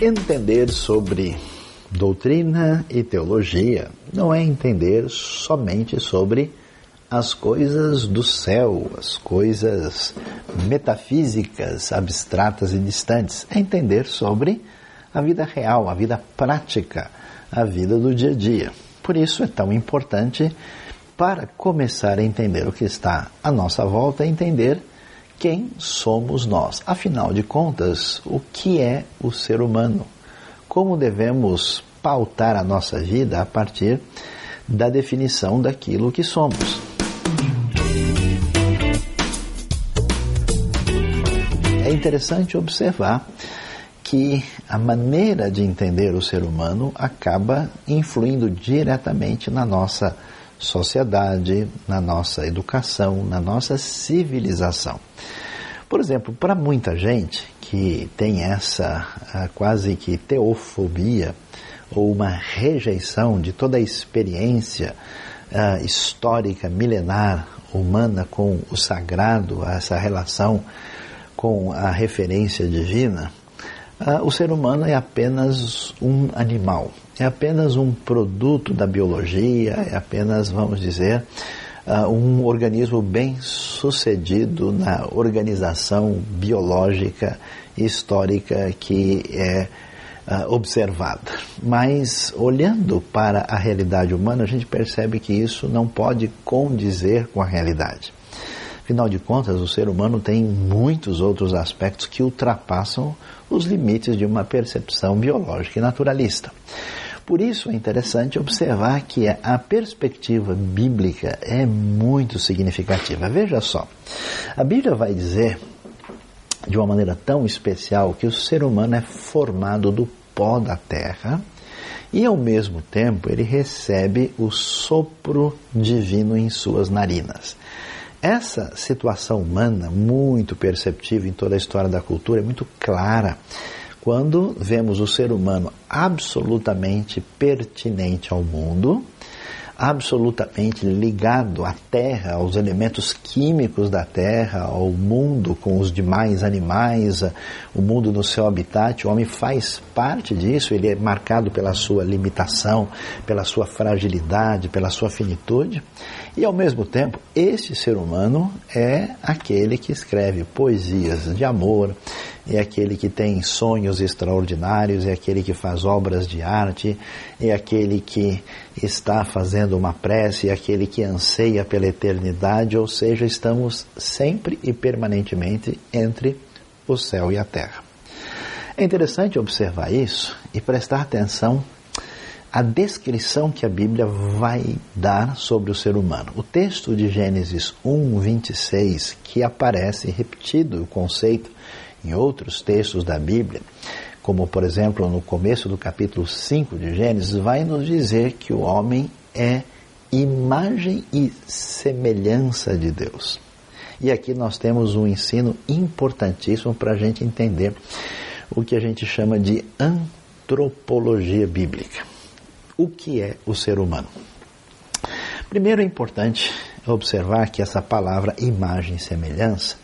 Entender sobre doutrina e teologia não é entender somente sobre as coisas do céu, as coisas metafísicas, abstratas e distantes. É entender sobre a vida real, a vida prática, a vida do dia a dia. Por isso é tão importante para começar a entender o que está à nossa volta, entender quem somos nós. Afinal de contas, o que é o ser humano? Como devemos pautar a nossa vida a partir da definição daquilo que somos? É interessante observar que a maneira de entender o ser humano acaba influindo diretamente na nossa sociedade, na nossa educação, na nossa civilização. Por exemplo, para muita gente que tem essa ah, quase que teofobia ou uma rejeição de toda a experiência uh, histórica, milenar, humana com o sagrado, essa relação com a referência divina, uh, o ser humano é apenas um animal, é apenas um produto da biologia, é apenas, vamos dizer, uh, um organismo bem sucedido na organização biológica histórica que é uh, observada. Mas olhando para a realidade humana, a gente percebe que isso não pode condizer com a realidade. Afinal de contas, o ser humano tem muitos outros aspectos que ultrapassam os limites de uma percepção biológica e naturalista. Por isso é interessante observar que a perspectiva bíblica é muito significativa. Veja só, a Bíblia vai dizer de uma maneira tão especial que o ser humano é formado do pó da terra e ao mesmo tempo ele recebe o sopro divino em suas narinas. Essa situação humana, muito perceptível em toda a história da cultura, é muito clara quando vemos o ser humano absolutamente pertinente ao mundo, absolutamente ligado à terra, aos elementos químicos da terra, ao mundo com os demais animais, o mundo no seu habitat, o homem faz parte disso, ele é marcado pela sua limitação, pela sua fragilidade, pela sua finitude. E ao mesmo tempo, esse ser humano é aquele que escreve poesias de amor, é aquele que tem sonhos extraordinários, é aquele que faz obras de arte, é aquele que está fazendo uma prece, é aquele que anseia pela eternidade, ou seja, estamos sempre e permanentemente entre o céu e a terra. É interessante observar isso e prestar atenção a descrição que a Bíblia vai dar sobre o ser humano. O texto de Gênesis 1, 26, que aparece repetido o conceito em outros textos da Bíblia, como por exemplo no começo do capítulo 5 de Gênesis, vai nos dizer que o homem é imagem e semelhança de Deus. E aqui nós temos um ensino importantíssimo para a gente entender o que a gente chama de antropologia bíblica o que é o ser humano. Primeiro é importante observar que essa palavra imagem e semelhança,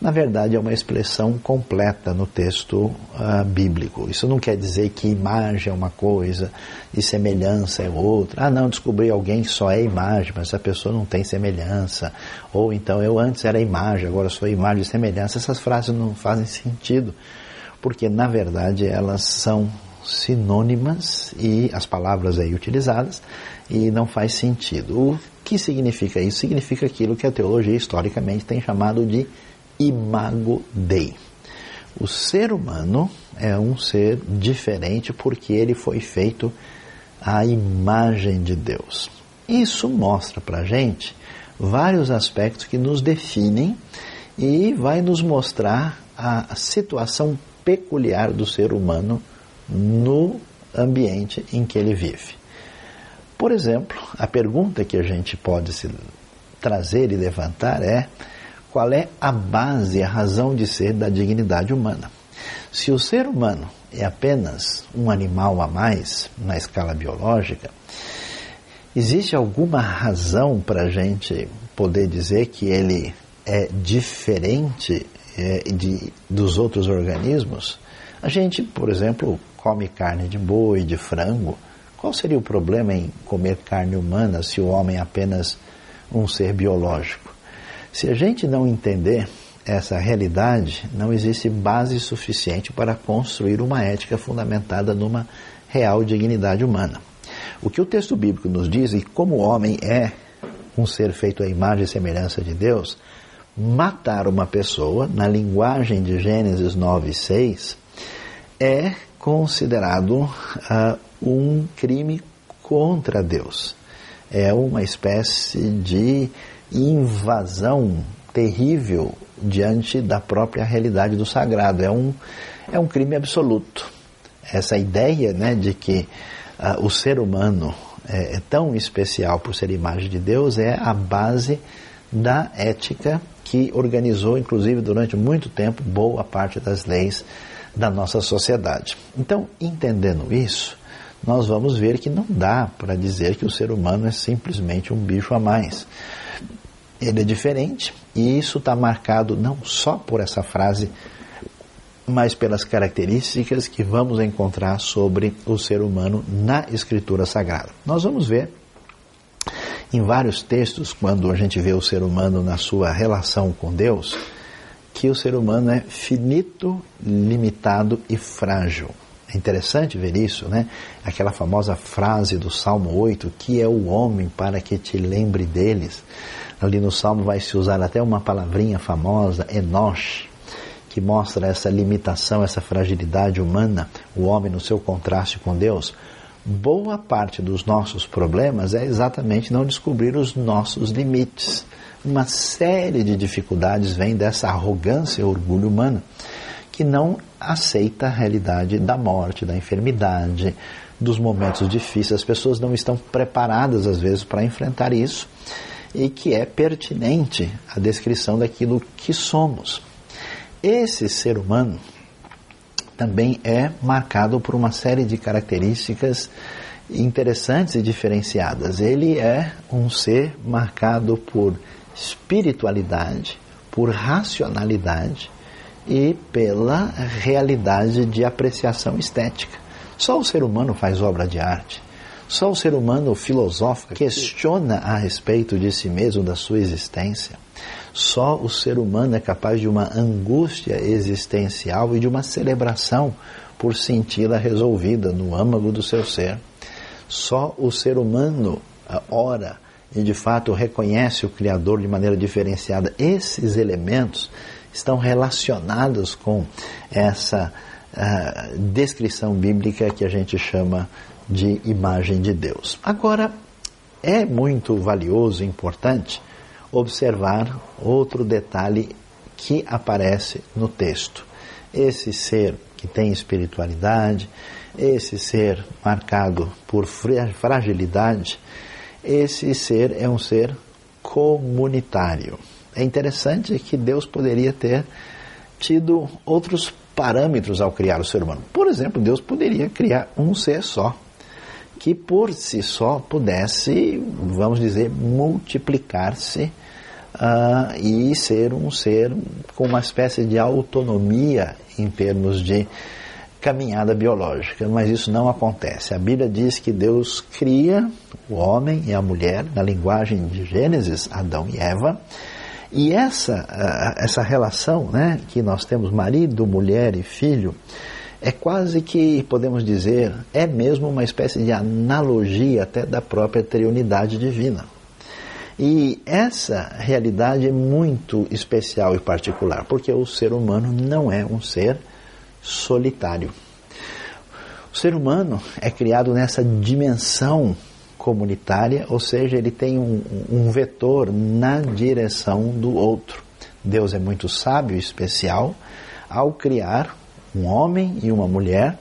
na verdade, é uma expressão completa no texto uh, bíblico. Isso não quer dizer que imagem é uma coisa e semelhança é outra. Ah, não, descobri alguém que só é imagem, mas essa pessoa não tem semelhança. Ou então, eu antes era imagem, agora sou imagem e semelhança. Essas frases não fazem sentido, porque na verdade elas são sinônimas e as palavras aí utilizadas e não faz sentido. O que significa isso? Significa aquilo que a teologia historicamente tem chamado de imago Dei. O ser humano é um ser diferente porque ele foi feito à imagem de Deus. Isso mostra para a gente vários aspectos que nos definem e vai nos mostrar a situação peculiar do ser humano no ambiente em que ele vive. Por exemplo, a pergunta que a gente pode se trazer e levantar é: qual é a base, a razão de ser da dignidade humana? Se o ser humano é apenas um animal a mais na escala biológica, existe alguma razão para a gente poder dizer que ele é diferente é, de, dos outros organismos? A gente, por exemplo, come carne de boi, de frango, qual seria o problema em comer carne humana se o homem é apenas um ser biológico? Se a gente não entender essa realidade, não existe base suficiente para construir uma ética fundamentada numa real dignidade humana. O que o texto bíblico nos diz, e como o homem é um ser feito à imagem e semelhança de Deus, matar uma pessoa, na linguagem de Gênesis 9, 6, é considerado uh, um crime contra Deus. É uma espécie de invasão terrível diante da própria realidade do sagrado. É um, é um crime absoluto. Essa ideia né, de que uh, o ser humano é, é tão especial por ser imagem de Deus é a base da ética que organizou, inclusive durante muito tempo, boa parte das leis da nossa sociedade. Então, entendendo isso, nós vamos ver que não dá para dizer que o ser humano é simplesmente um bicho a mais. Ele é diferente e isso está marcado não só por essa frase, mas pelas características que vamos encontrar sobre o ser humano na Escritura Sagrada. Nós vamos ver em vários textos, quando a gente vê o ser humano na sua relação com Deus, que o ser humano é finito, limitado e frágil. É interessante ver isso, né? Aquela famosa frase do Salmo 8, que é o homem para que te lembre deles. Ali no Salmo vai se usar até uma palavrinha famosa, enosh, que mostra essa limitação, essa fragilidade humana, o homem no seu contraste com Deus. Boa parte dos nossos problemas é exatamente não descobrir os nossos limites. Uma série de dificuldades vem dessa arrogância e orgulho humano que não aceita a realidade da morte, da enfermidade, dos momentos difíceis. As pessoas não estão preparadas, às vezes, para enfrentar isso e que é pertinente a descrição daquilo que somos. Esse ser humano também é marcado por uma série de características interessantes e diferenciadas. Ele é um ser marcado por espiritualidade, por racionalidade, e pela realidade de apreciação estética. Só o ser humano faz obra de arte. Só o ser humano filosófico questiona a respeito de si mesmo, da sua existência. Só o ser humano é capaz de uma angústia existencial e de uma celebração por senti-la resolvida no âmago do seu ser. Só o ser humano ora e de fato reconhece o Criador de maneira diferenciada. Esses elementos estão relacionados com essa uh, descrição bíblica que a gente chama de imagem de Deus. Agora, é muito valioso e importante observar outro detalhe que aparece no texto. Esse ser que tem espiritualidade, esse ser marcado por fragilidade, esse ser é um ser comunitário. É interessante que Deus poderia ter tido outros parâmetros ao criar o ser humano. Por exemplo, Deus poderia criar um ser só, que por si só pudesse, vamos dizer, multiplicar-se uh, e ser um ser com uma espécie de autonomia em termos de caminhada biológica, mas isso não acontece. A Bíblia diz que Deus cria o homem e a mulher, na linguagem de Gênesis, Adão e Eva, e essa, essa relação né, que nós temos, marido, mulher e filho, é quase que, podemos dizer, é mesmo uma espécie de analogia até da própria triunidade divina. E essa realidade é muito especial e particular, porque o ser humano não é um ser solitário. O ser humano é criado nessa dimensão comunitária, ou seja, ele tem um, um vetor na direção do outro. Deus é muito sábio e especial ao criar um homem e uma mulher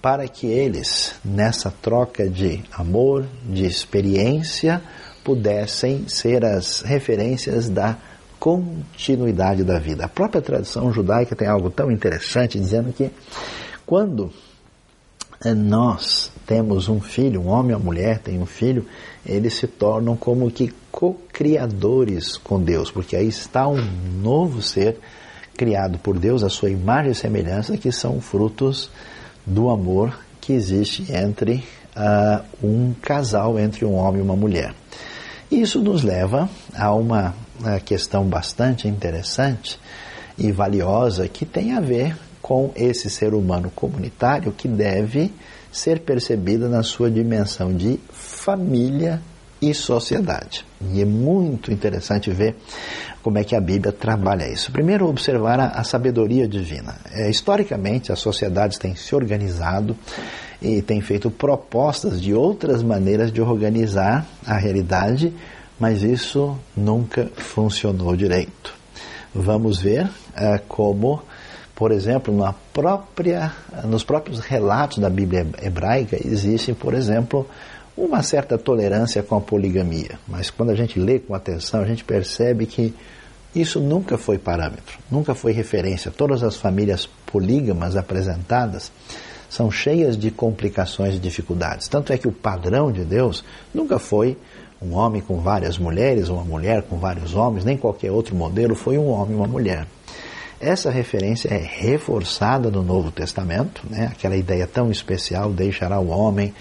para que eles, nessa troca de amor, de experiência, pudessem ser as referências da continuidade da vida. A própria tradição judaica tem algo tão interessante dizendo que quando nós temos um filho, um homem ou mulher tem um filho, eles se tornam como que co-criadores com Deus, porque aí está um novo ser criado por Deus, a sua imagem e semelhança, que são frutos do amor que existe entre uh, um casal, entre um homem e uma mulher. Isso nos leva a uma questão bastante interessante e valiosa que tem a ver com esse ser humano comunitário que deve ser percebida na sua dimensão de família e sociedade. E é muito interessante ver como é que a Bíblia trabalha isso. Primeiro, observar a, a sabedoria divina. É, historicamente, as sociedades têm se organizado e têm feito propostas de outras maneiras de organizar a realidade, mas isso nunca funcionou direito. Vamos ver é, como, por exemplo, na própria, nos próprios relatos da Bíblia hebraica existem, por exemplo, uma certa tolerância com a poligamia, mas quando a gente lê com atenção, a gente percebe que isso nunca foi parâmetro, nunca foi referência. Todas as famílias polígamas apresentadas são cheias de complicações e dificuldades. Tanto é que o padrão de Deus nunca foi um homem com várias mulheres, uma mulher com vários homens, nem qualquer outro modelo, foi um homem e uma mulher. Essa referência é reforçada no Novo Testamento, né? aquela ideia tão especial, deixará o homem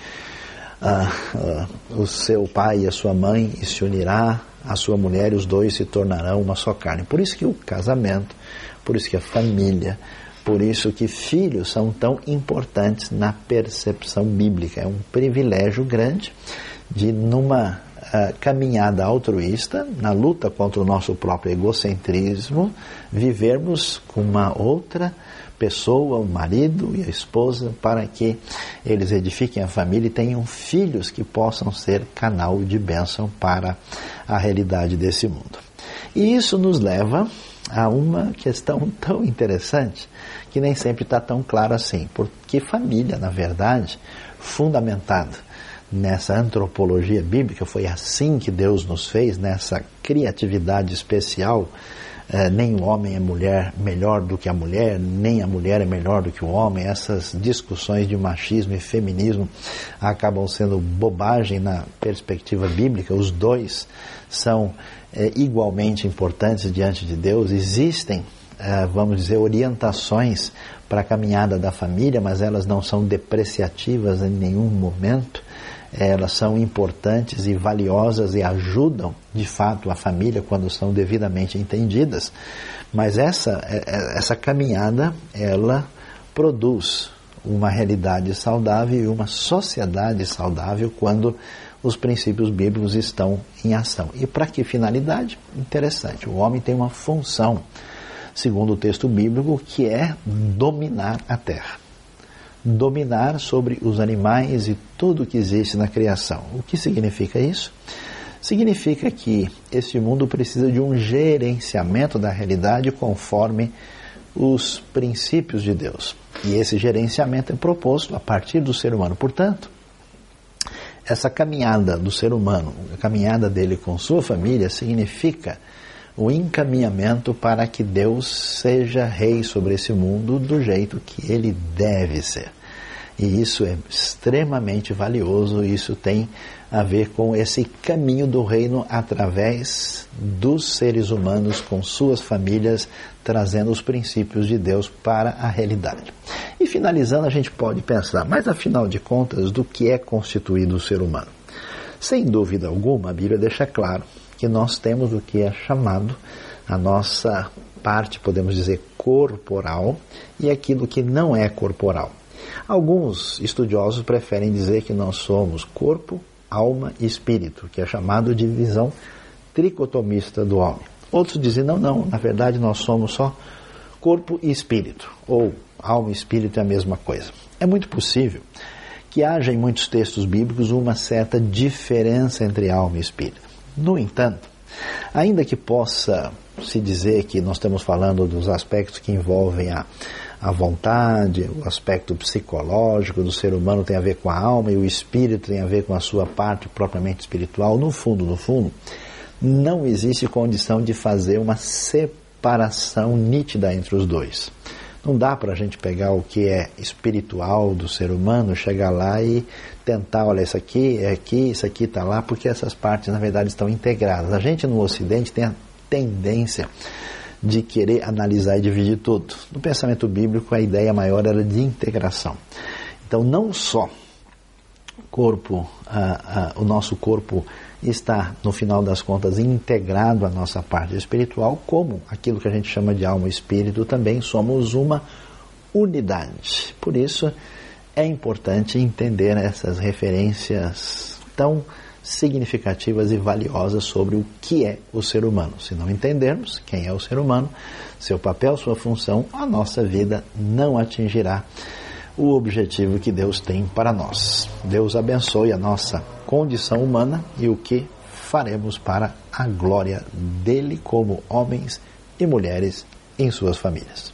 ah, ah, o seu pai e a sua mãe e se unirá a sua mulher e os dois se tornarão uma só carne. Por isso que o casamento, por isso que a família, por isso que filhos são tão importantes na percepção bíblica. É um privilégio grande de numa uh, caminhada altruísta, na luta contra o nosso próprio egocentrismo, vivermos com uma outra pessoa, o marido e a esposa, para que eles edifiquem a família e tenham filhos que possam ser canal de bênção para a realidade desse mundo. E isso nos leva a uma questão tão interessante que nem sempre está tão clara assim, porque família, na verdade, fundamentada nessa antropologia bíblica, foi assim que Deus nos fez, nessa criatividade especial é, nem o homem é mulher melhor do que a mulher, nem a mulher é melhor do que o homem. Essas discussões de machismo e feminismo acabam sendo bobagem na perspectiva bíblica. Os dois são é, igualmente importantes diante de Deus. Existem, é, vamos dizer, orientações para a caminhada da família, mas elas não são depreciativas em nenhum momento elas são importantes e valiosas e ajudam de fato a família quando são devidamente entendidas. Mas essa, é, é, essa caminhada, ela produz uma realidade saudável e uma sociedade saudável quando os princípios bíblicos estão em ação. E para que finalidade? Interessante. O homem tem uma função, segundo o texto bíblico, que é dominar a terra dominar sobre os animais e tudo que existe na criação. O que significa isso? Significa que este mundo precisa de um gerenciamento da realidade conforme os princípios de Deus. E esse gerenciamento é proposto a partir do ser humano. Portanto, essa caminhada do ser humano, a caminhada dele com sua família, significa o encaminhamento para que Deus seja rei sobre esse mundo do jeito que ele deve ser. E isso é extremamente valioso, isso tem a ver com esse caminho do reino através dos seres humanos com suas famílias, trazendo os princípios de Deus para a realidade. E finalizando, a gente pode pensar, mas afinal de contas, do que é constituído o ser humano? Sem dúvida alguma, a Bíblia deixa claro que nós temos o que é chamado a nossa parte, podemos dizer, corporal e aquilo que não é corporal. Alguns estudiosos preferem dizer que nós somos corpo, alma e espírito, que é chamado de visão tricotomista do homem. Outros dizem, não, não, na verdade nós somos só corpo e espírito, ou alma e espírito é a mesma coisa. É muito possível que haja em muitos textos bíblicos uma certa diferença entre alma e espírito. No entanto, ainda que possa se dizer que nós estamos falando dos aspectos que envolvem a, a vontade, o aspecto psicológico do ser humano tem a ver com a alma e o espírito tem a ver com a sua parte propriamente espiritual, no fundo, no fundo, não existe condição de fazer uma separação nítida entre os dois. Não dá para a gente pegar o que é espiritual do ser humano, chegar lá e tentar, olha, isso aqui é aqui, isso aqui está lá, porque essas partes na verdade estão integradas. A gente no Ocidente tem a tendência de querer analisar e dividir tudo. No pensamento bíblico, a ideia maior era de integração. Então, não só corpo, o nosso corpo está, no final das contas, integrado à nossa parte espiritual, como aquilo que a gente chama de alma e espírito, também somos uma unidade. Por isso, é importante entender essas referências tão significativas e valiosas sobre o que é o ser humano. Se não entendermos quem é o ser humano, seu papel, sua função, a nossa vida não atingirá o objetivo que Deus tem para nós. Deus abençoe a nossa condição humana e o que faremos para a glória dele como homens e mulheres em suas famílias.